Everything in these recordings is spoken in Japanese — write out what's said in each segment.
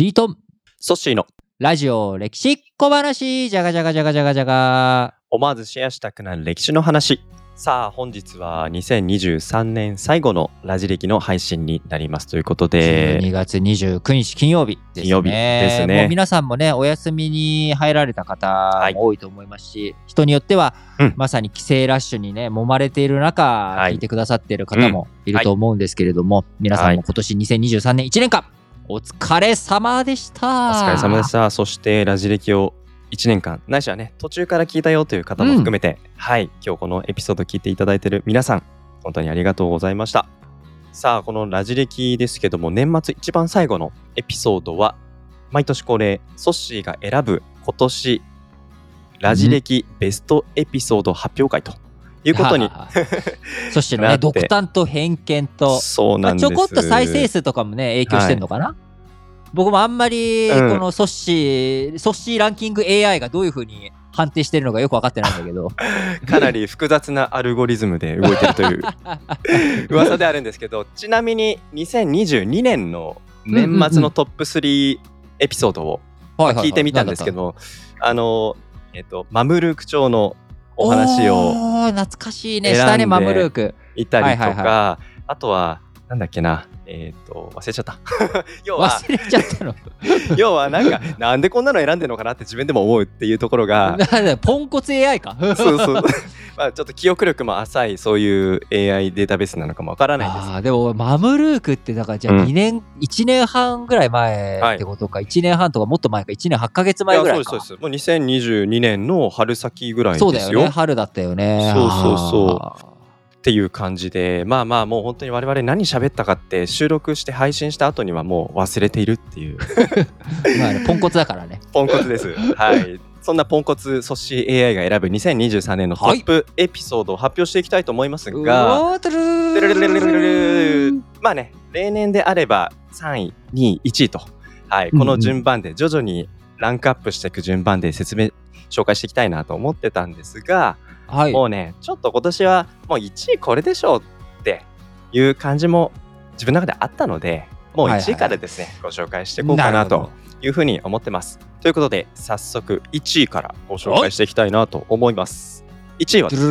リートン、ソッシーの。ラジオ歴史小話、じゃがじゃがじゃがじゃがじゃが。思わずシェアしたくなる歴史の話。さあ、本日は2023年最後のラジ歴の配信になりますということで、12月29日金曜日ですね。金曜日ですね。もう皆さんもね、お休みに入られた方い。も多いと思いますし、人によっては、うん。まさに帰省ラッシュにね、揉まれている中、はい。聞いてくださっている方もいると思うんですけれども、皆さんも今年2023年1年間、お疲れ様でした。お疲れ様でした。そしてラジ歴を1年間、ないしはね、途中から聞いたよという方も含めて、はい、今日このエピソード聞いていただいている皆さん、本当にありがとうございました。さあ、このラジ歴ですけども、年末一番最後のエピソードは、毎年恒例、ソッシーが選ぶ今年ラジ歴ベストエピソード発表会ということに、はあ そしてのね、独断と偏見と、まあ、そうなんです。ちょこっと再生数とかもね、影響してんのかな、僕もあんまり、うん。このソッシー、ソッシーランキング AI がどういう風に判定してるのかよく分かってないんだけど。かなり複雑なアルゴリズムで動いてるという 噂であるんですけどちなみに2022年の年末のトップ3エピソードをはいはいはい。聞いてみたんですけ。どあのえっとマムルーク町のお話を懐かしいね。選んでしたね、マムルーク。いたりとかあとはなんだっけなえっと忘れちゃった 要は忘れちゃったの。要はなんかなんでこんなの選んでるのかなって自分でも思うっていうところがポンコツ AI か。そうそうまあちょっと記憶力も浅いそういう AI データベースなのかもわからないんです。あーでもマムルークってだからじゃあうん。2年、1年半ぐらい前ってことか、1年半とかもっと前か1年8ヶ月前ぐらいか。やそうですそうです。もう2022年の春先ぐらいですよ。そうだよね。春だったよね。そうそうそう。っていう感じでまあまあもう本当に我々何喋ったかって収録して配信した後にはもう忘れているっていう。まあね、ポンコツだからね。ポンコツです。はいそんなポンコツ組織 AI が選ぶ2023年のトップエピソードを発表していきたいと思いますが、まあね、例年であれば3位、2位、1位と、はい、この順番で徐々にランクアップしていく順番で説明、紹介していきたいなと思ってたんですが、はい、もうね、ちょっと今年はもう1位これでしょうっていう感じも自分の中であったので、もうはいはい1位からですね、ご紹介していこうかなというふうに思ってます。ということで早速1位からご紹介していきたいなと思います。1位はですね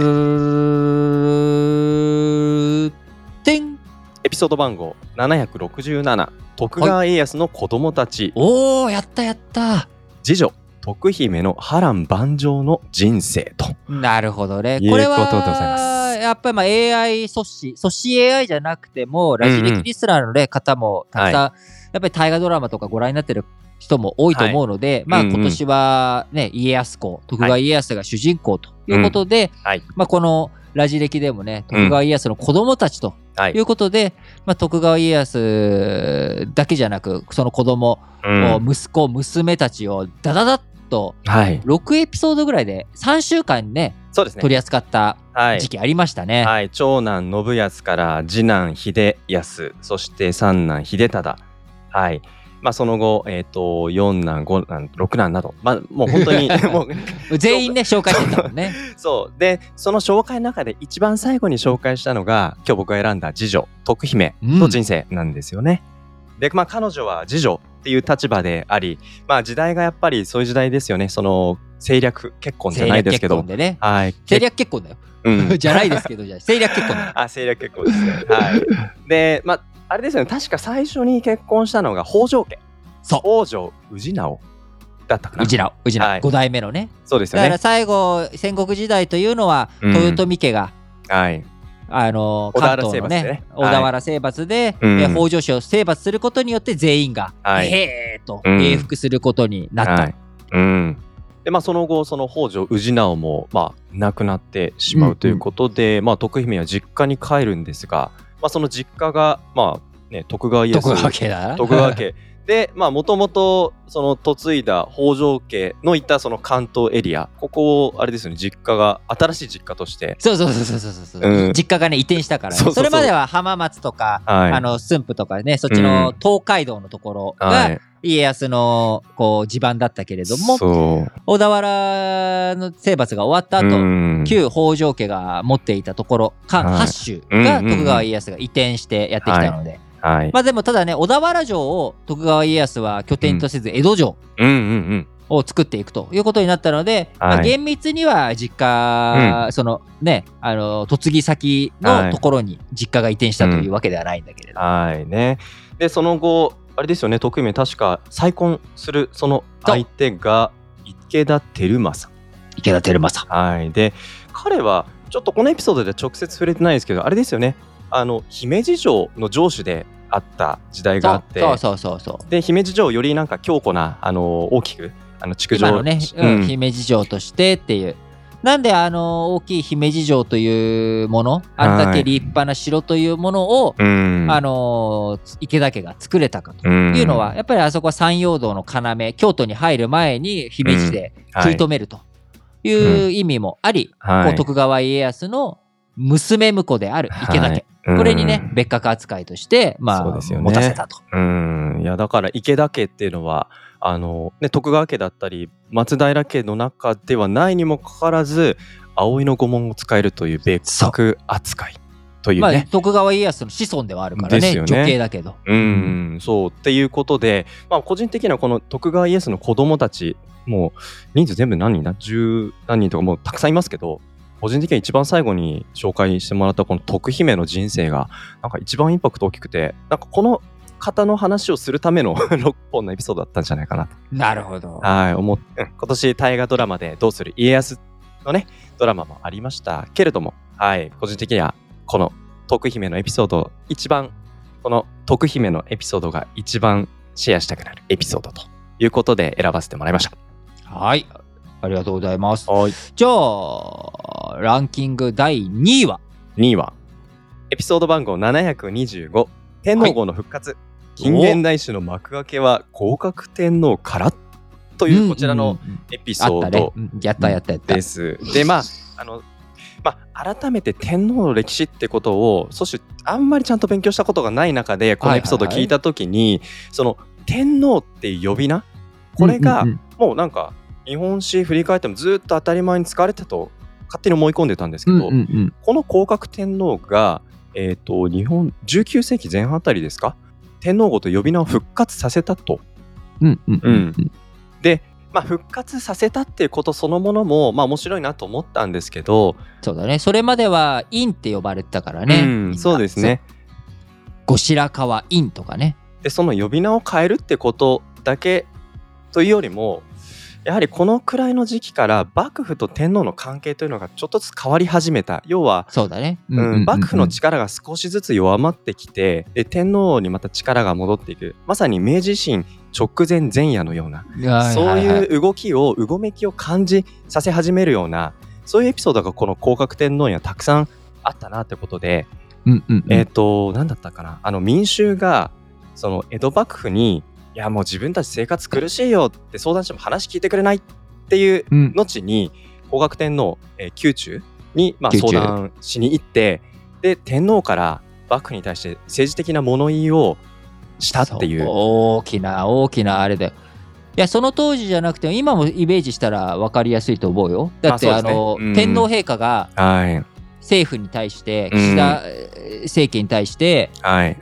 エピソード番号767徳川家康の子供たち、おーやったやった。次女徳姫の波乱万丈の人生と。なるほどね。いうこれことでございまはやっぱりまあ AI 阻止阻止 AI じゃなくてもラジレキリスナーの、ね方もたくさん、やっぱり大河ドラマとかご覧になってる人も多いと思うので、まあうんうん。今年はね、家康公徳川家康が主人公ということで、はい。まあこのラジ歴でもね徳川家康の子供たちとはい。いうことで、まあ、徳川家康だけじゃなくその子供、うん。息子娘たちをダダダッとはい。6エピソードぐらいで3週間ねそうですね。取り扱ったはい。時期ありましたね。はい、長男信康から次男秀康そして三男秀忠。はい。まあその後、えー、と四男五男六男など、まあ、もう本当に もう全員ね紹介してたもんね。そう。でその紹介の中で一番最後に紹介したのが今日僕が選んだ次女徳姫の人生なんですよね。でまあ彼女は次女っていう立場でありまあ時代がやっぱりそういう時代ですよね。その政略結婚じゃないですけど政略結婚でね。はい政略結婚だよ。うん じゃないですけど、じゃあ 政略結婚。あ政略結婚ですね。はい。で、まあ、あれですよね、確か最初に結婚したのが北条家。そう北条氏直だったかな。うちら、うはい5代目のね。そうですよね。だから最後、戦国時代というのは、うん豊臣家が、はい。あの関東のね征伐でね小田原征伐で、うんえー北条氏を征伐することによって全員が、はいへーとうん永福することになった。はい。うん。で、まあ、その後、その北条氏直も、まあ、亡くなってしまうということで、まあ、徳姫は実家に帰るんですが、まあ、その実家が、まあ、ね、徳川家康。徳川家 でまあもともとその嫁いだ北条家のいたその関東エリアここをあれですよね実家が新しい実家として。そうそうそうそうそうそう、うん。実家がね移転したから、ね、それまでは浜松とか、はい。あの駿府とかねそっちの東海道のところはがい。家康のこう地盤だったけれども、小田原の征伐が終わった後、うん。旧北条家が持っていたところ、かはい。八州が徳川家康が移転してやってきたので、はい。まあでもただね、小田原城を徳川家康は拠点とせず江戸城うんうんうん。を作っていくということになったので、まあ、はい厳密には実家、そのね、あの、嫁ぎ先のところに実家が移転したというわけではないんだけれど。はいね。で、その後、あれですよね、徳姫、確か再婚するその相手が池田輝政。池田輝政。はい。で、彼は、ちょっとこのエピソードで直接触れてないですけど、あれですよね、あの、姫路城の城主であった時代があって、そうそうそうそう。で、姫路城をよりなんか強固な、あの、大きく、あの、築城。今のね、うん姫路城としてっていう。なんであの大きい姫路城というもの、あんだけ立派な城というものを、うん。あの池田家が作れたかと。うん。いうのは、やっぱりあそこは山陽道の要、京都に入る前に姫路で食い止めると。いう意味もあり、はい。徳川家康の娘婿である池田家、はいこれにね、うん別格扱いとして、まあ、ね。持たせたと。うん、いやだから池田家っていうのはあの、ね、徳川家だったり松平家の中ではないにもかかわらず葵の御紋を使えるという別格扱いというまあ、ね。徳川家康の子孫ではあるからね、ね。女系だけど。うん、そう。っていうことで、まあ、個人的にはこの徳川家康の子供たちもう人数全部何人だ？十何人とかもうたくさんいますけど個人的には一番最後に紹介してもらったこの徳姫の人生がなんか一番インパクト大きくてなんかこの方の話をするための 6本のエピソードだったんじゃないかなとなるほど。はい思って、うん今年大河ドラマで「どうする家康」のねドラマもありましたけれどもはい個人的にはこの徳姫のエピソード一番この徳姫のエピソードが一番シェアしたくなるエピソードということで選ばせてもらいました。はい。ありがとうございます。はい。じゃあ、ランキング第2位は？2位は？エピソード番号725天皇号の復活、近現代史の幕開けは降格天皇から？というこちらのエピソード。うん。やったやったやった。です。でまああのまあ、改めて天皇の歴史ってことをそしてあんまりちゃんと勉強したことがない中でこのエピソードを聞いた時に、その天皇っていう呼び名？これがもうなんか日本史振り返ってもずっと当たり前に使われてたと勝手に思い込んでたんですけど、この降格天皇が、えー、と日本19世紀前半あたりですか？天皇号と呼び名を復活させたと。うんうんうんうんで、まあ、復活させたっていうことそのものも、まあ、面白いなと思ったんですけど、そうだね。それまでは院って呼ばれてたからね。うんそうですね。後白河院とかね。でその呼び名を変えるってことだけというよりもやはりこのくらいの時期から幕府と天皇の関係というのがちょっとずつ変わり始めた。要は、そうだね。うん幕府の力が少しずつ弱まってきてで天皇にまた力が戻っていく。まさに明治維新直前前夜のようなそういう動きをうごめきを感じさせ始めるようなそういうエピソードがこの降格天皇にはたくさんあったなってことで、うんうんうん。えっ、と何だったかな。あの民衆がその江戸幕府に「いやもう自分たち生活苦しいよ」って相談しても話聞いてくれないっていううん。後に皇学天皇、えー宮中に、まあ、相談しに行ってで天皇から幕府に対して政治的な物言いをしたっていう。大きな大きなあれだよ。いやその当時じゃなくても今もイメージしたら分かりやすいと思うよ。だって、まあね。あの、うん。天皇陛下がはい。政府に対してうん岸田えー政権に対してはい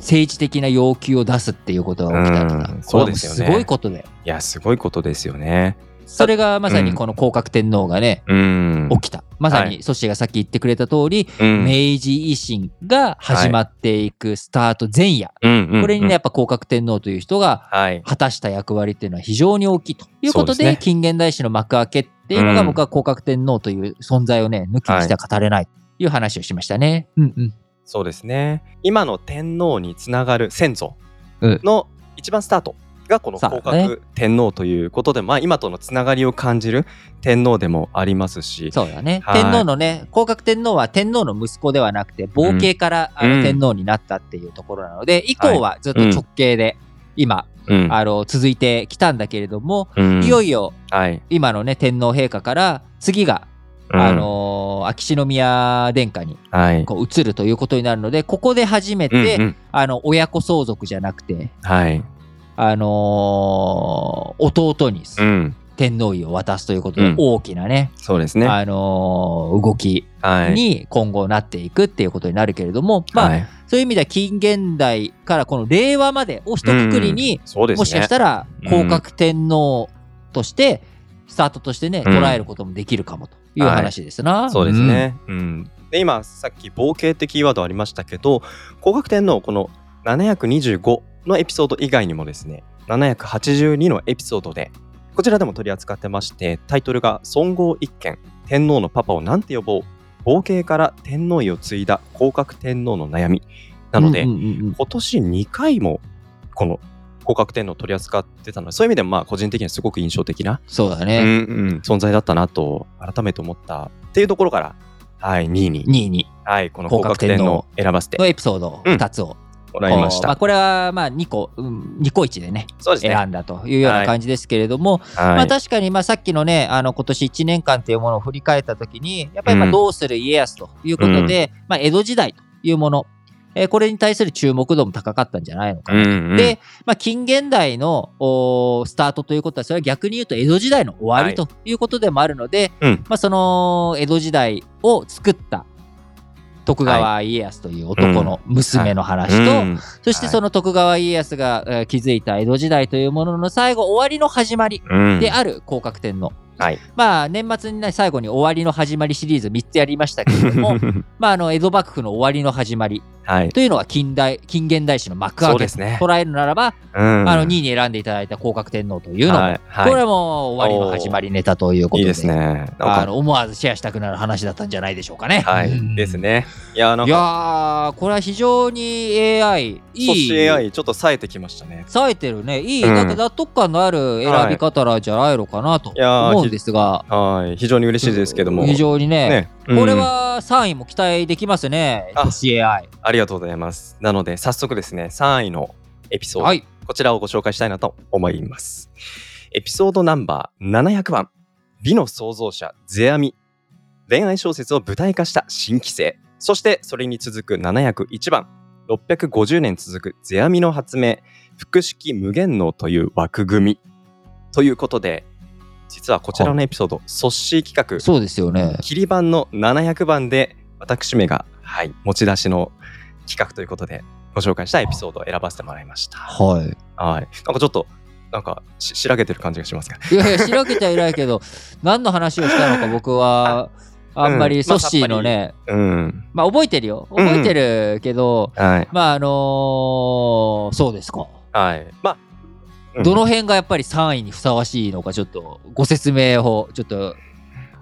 政治的な要求を出すっていうことが起きたんだうんそうですよね。すごいことだよ。いやすごいことですよね。それがまさにこの降格天皇がね、うん。起きた。まさはにソシがさっき言ってくれた通り、うん。明治維新が始まっていくスタート前夜、うんうんうん。これにねやっぱ降格天皇という人がはい。果たした役割っていうのは非常に大きいということでですね。近現代史の幕開けっていうのがうん。僕は降格天皇という存在をね抜きにしては語れないという話をしましたね。うんうんそうですね。今の天皇につながる先祖うん。の一番スタートがこの降格天皇ということで、まあ今とのつながりを感じる天皇でもありますし。そうだね、はい。天皇のね降格天皇は天皇の息子ではなくて傍系から、あうん。の天皇になったっていうところなので以降はずっと直系で今、うん。あの続いてきたんだけれども、うん。いよいよはい。今のね天皇陛下から次が、うん。あのー秋篠宮殿下にはい。こう移るということになるのでここで初めて、うんうん。あの親子相続じゃなくて、はい。あのー弟にうん。天皇位を渡すということで、うん。大きなね、そうですね。あのー動きはい。に今後なっていくっていうことになるけれども、まあ、はい。そういう意味では近現代からこの令和までを一括りに、そうですね。もしかしたら降格天皇として、スタートとしてね、うん。捉えることもできるかもという話ですな。そうですね。うん。で、今、さっき、冒険ってキーワードありましたけど、降格天皇、この725のエピソード以外にもですね、782のエピソードで、こちらでも取り扱ってまして、タイトルが、孫号一件、天皇のパパをなんて呼ぼう、冒険から天皇位を継いだ降格天皇の悩み。なので、うんうんうんうん今年2回も、この降格天皇を取り扱ってたので、そういう意味でも、まあ、個人的にはすごく印象的なうんそうだね。うん、存在だったなと改めて思ったっていうところから、はい、2位に、2位に。はい、この降降格天皇皇選ばせてのエピソードうん。2つを、もらいました。まあ、これはまあ2個、うん、2個1でね、そうですね。選んだというような感じですけれども、はい。まあ確かにまあさっきのね、あの今年1年間っていうものを振り返ったときに、やっぱりまうん。あどうする家康ということで、まあ江戸時代というもの、えーこれに対する注目度も高かったんじゃないのかな。うんうん、で、まあ、近現代のスタートということは、それは逆に言うと江戸時代の終わりということでもあるので、うんまあ、その江戸時代を作った徳川家康という男の娘の話と、うんそしてその徳川家康が、えー築いた江戸時代というものの最後、終わりの始まりうんである降格天皇。はい。まあ、年末にね、最後に終わりの始まりシリーズ3つやりましたけれども、まあ、あの、江戸幕府の終わりの始まりはい。というのは近代、近現代史の幕開けとね。捉えるならば、うんあの、2位に選んでいただいた降格天皇というのも、はいはいこれも終わりの始まりネタということで、いいですね。あかの思わずシェアしたくなる話だったんじゃないでしょうかね。はい、うんです。ね。いや、いやこれは非常に AI、いい。AI ちょっと冴えてきましたね。冴えてるね。いい、うんなんか納得感のある選び方なんじゃないのかなと思うんですが、はい。非常に嬉しいですけども。非常にね、ね。これうんは3位も期待できますね。あ CAI。ありがとうございます。なので、早速ですね、3位のエピソード、はい。こちらをご紹介したいなと思います。エピソードナンバー700番、美の創造者、世阿弥。恋愛小説を舞台化した新規性。そして、それに続く701番、650年続く世阿弥の発明、複式無限能という枠組み。ということで、実はこちらのエピソード、ソッシー企画、そうですよね。切り番の700番で私めが、はい、持ち出しの企画ということでご紹介したエピソードを選ばせてもらいました。はい。はい。なんかちょっと、なんかし、しらけてる感じがしますが。いやいや、しらけてはいないけど、何の話をしたのか僕は、あんまりうんソッシーのね、うん。まあ覚えてるよ。うん覚えてるけど、はい。まああのーそうですか。はい。まあ、うんどの辺がやっぱり3位にふさわしいのか、ちょっとご説明をちょっと、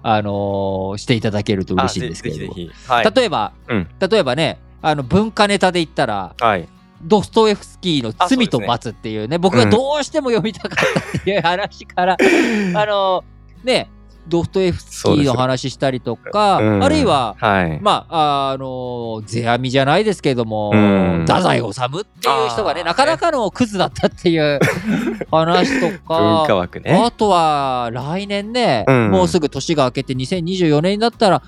あのーしていただけると嬉しいんですけれども。あぜぜひぜひ。はい。例えば、うん例えばね、あの文化ネタで言ったら、はい。ドストエフスキーの罪と罰っていうね、僕がどうしても読みたかったっていう話から、あの、ね、ドストエフスキーの話したりとか、うん。あるいは、はい。まあ、あの、世阿弥じゃないですけども、うん。太宰治っていう人がね、なかなかのクズだったっていう 話と文か、ね。あとは来年ね、うん。もうすぐ年が明けて2024年になったら、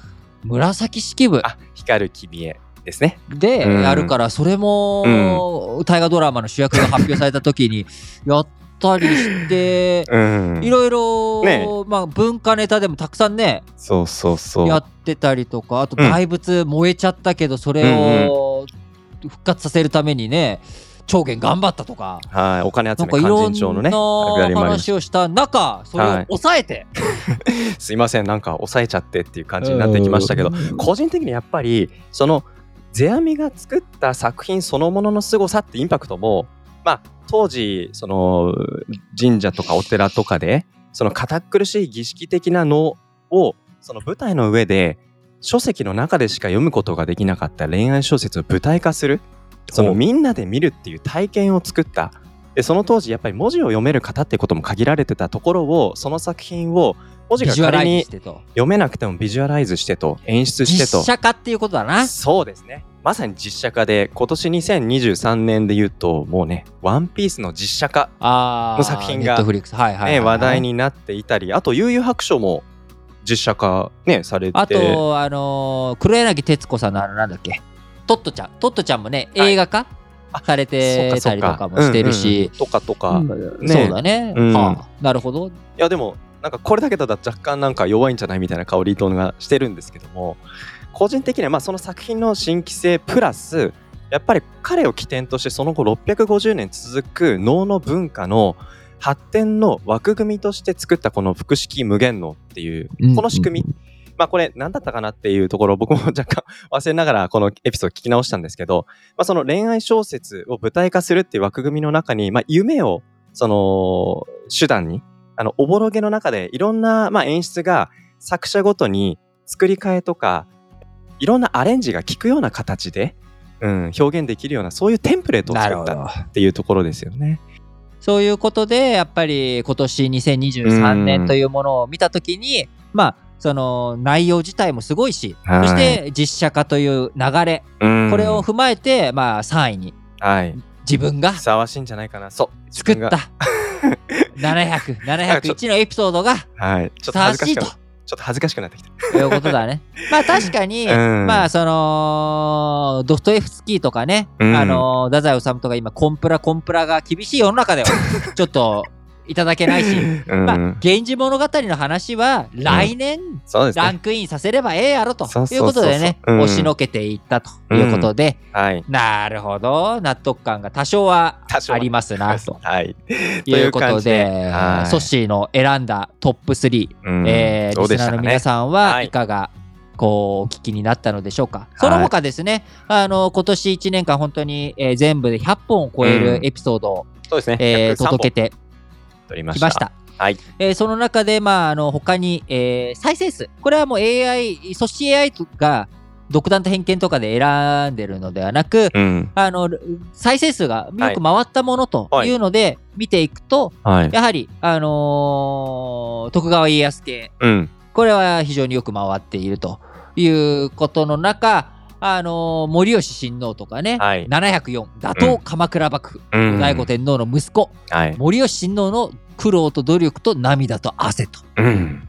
紫式部。あ、光る君へですね。でうんやるから、それも、大河ドラマの主役が発表された時に やったりして、うん。いろいろ、ねまあ文化ネタでもたくさんね、そうそうそう。やってたりとか、あとうん大仏燃えちゃったけど、それを復活させるためにね、長元頑張ったとか、はい。お金集めなんかいろん勧進帳のね。話をした中、それをはい抑えて、すいません、なんか抑えちゃってっていう感じになってきましたけど、うん個人的にやっぱり、その、世阿弥が作った作品そのものの凄さってインパクトも、まあ、当時、その、神社とかお寺とかで、その堅苦しい儀式的なのを、その舞台の上で、書籍の中でしか読むことができなかった恋愛小説を舞台化する。そのみんなで見るっていう体験を作った。で、その当時やっぱり文字を読める方ってことも限られてたところを、その作品を文字が仮に。読めなくてもビジュアライズしてと演出してと実写化っていうことだな。そうですねまさに実写化で今年2023年で言うともうね「ワンピースの実写化、あの作品がね話題。になっていたりあと悠々白書も実写化ねされてあと、あのー黒柳徹子さんのあの、なんだっけ、トットちゃん。トットちゃんもね、はい映画化あされてたりとかもしてるし、うんうんうん。とかとか、うん。ね。そうだね。うん。はあ、なるほど。いやでもなんかこれだけだと若干なんか弱いんじゃないみたいな香りトーンがしてるんですけども個人的にはまあその作品の新規性プラスやっぱり彼を起点としてその後650年続く能の文化の発展の枠組みとして作ったこの複式無限能っていうこの仕組み、まあこれ何だったかなっていうところ僕も若干忘れながらこのエピソード聞き直したんですけど、まあ、その恋愛小説を舞台化するっていう枠組みの中に、まあ、夢をその手段にあのおぼろげの中でいろんなまあ演出が作者ごとに作り替えとかいろんなアレンジが効くような形で、うん、表現できるようなそういうテンプレートを作ったっていうところですよね。そういうことでやっぱり今年2023年というものを見たときに、まあその内容自体もすごいし、はい、そして実写化という流れ、これを踏まえて、まあ、3位に、はい、自分がふさわしいんじゃないかな。そう。作った700、701のエピソードがふさわしいと。ちょっと恥ずかしくなってきた。ということだね。まあ 確かに、うん、まあその、ドストエフスキーとかね、うん、あの、太宰治とか今、コンプラ、コンプラが厳しい世の中では、ちょっと、いただけないし、うん、まあ、源氏物語の話は来年、ランクインさせればええやろと。いうことでね、押しのけていったということで、はい、なるほど、納得感が多少はありますな、と、はい、いうことで、ソッシーの選んだトップ3、うん、えー、リスナーの皆さんはい。かが、こうお聞きになったのでしょうか。その他ですね、あの今年1年間本当に、えー、全部で100本を超えるエピソードを、そうですね、えー、届けてりました。ました。はい。えー、その中で、まあ、あの、他に、えー、再生数。これはもう AI、組織 AI が独断と偏見とかで選んでるのではなく、うん、あの、再生数がよく回ったものというので、見ていくと、はい、やはり、あのー、徳川家康系、うん、これは非常によく回っているということの中、あのー、森吉親王とかね、はい、704打倒鎌倉幕府、うん、後天皇の息子、はい、森吉親王の苦労と努力と涙と汗と、うん、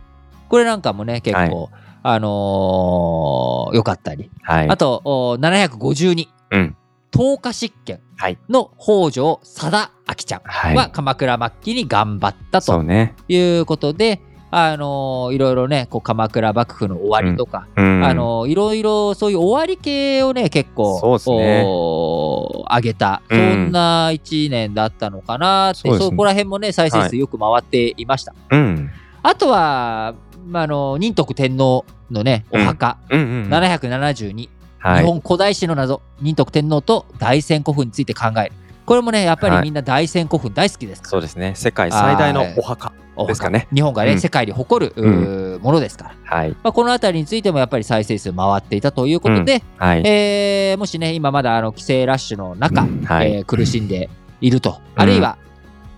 これなんかもね結構、はい、あのー、よかったり、はい、あと752、うん、10日執権の北条貞明ちゃんは鎌倉末期に頑張ったということで、あのー、いろいろね、こう鎌倉幕府の終わりとか、うん、あのー、いろいろそういう終わり系をね、結構、そうですね。上げた、そんな1年だったのかなって、そ、ね、こら辺もね、再生数よく回っていました。はい、あとは、まあ、あの、仁徳天皇のね、お墓、うんうんうん、772、はい、日本古代史の謎、仁徳天皇と大仙古墳について考える。これもね、やっぱりみんな大仙古墳大好きですから、そうですね。世界最大のお墓ですかね。日本がね、うん、世界に誇る、うん、ものですから。はい。まあ、この辺りについてもやっぱり再生数回っていたということで、うん、はい、えー、もしね、今まだあの帰省ラッシュの中、はい、えー、苦しんでいると、あるいは、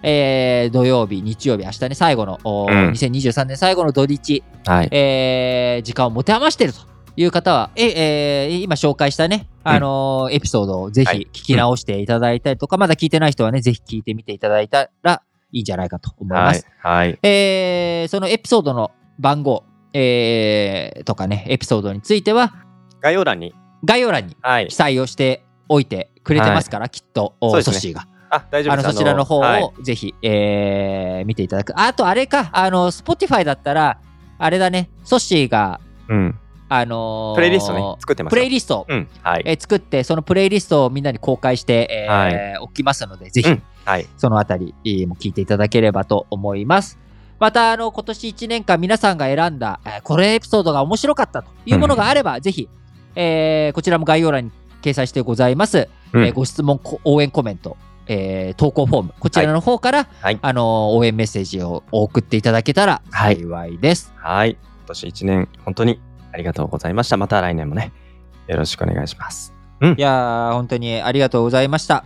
えー、土曜日、日曜日、明日ね、最後の、うん、2023年最後の土日、はい、えー、時間を持て余しているという方は、ええー、今紹介したね、あのーうん、エピソードをぜひ聞き直していただいたりとか、はい、まだ聞いてない人はね、ぜひ聞いてみていただいたらいいんじゃないかと思います。はい。はい、えー、そのエピソードの番号、えー、とかね、エピソードについては、概要欄に。概要欄に記載をしておいてくれてますから、はい、きっと、ソッシーが。あ、大丈夫です。あの、そちらの方をぜひ、はい、えー、見ていただく。あと、あれか、あの、Spotify だったら、あれだね、ソッシーが、うん。あのー、プレイリストね、作ってますプレイリスト、うんはい。えー、作って、そのプレイリストをみんなに公開して、えーはい、おきますので、ぜひ、うん、はい、そのあたりも聞いていただければと思います。また、あの、今年1年間皆さんが選んだ、えー、これエピソードが面白かったというものがあれば、うん、ぜひ、えー、こちらも概要欄に掲載してございます。うん、えー、ご質問、応援コメント、えー、投稿フォーム、こちらの方から、はい、あの応援メッセージを送っていただけたら幸いです。はい。はい、今年1年、本当にありがとうございました。また来年もね、よろしくお願いします。うん、いやー、本当にありがとうございました。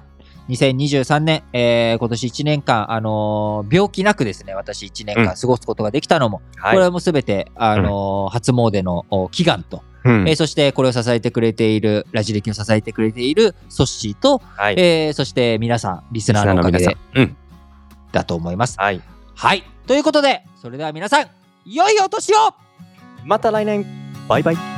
2023年、えー、今年1年間、あのー、病気なくですね、私1年間過ごすことができたのも、うん、これもすべて、あのーうん、初詣の祈願と、うん、えー、そしてこれを支えてくれている、ラジ歴を支えてくれているソッシーと、はい、えー、そして皆さん、リスナーのおかげで、うん、だと思います。はい。はい。ということで、それでは皆さん、良いお年をまた来年バイバイ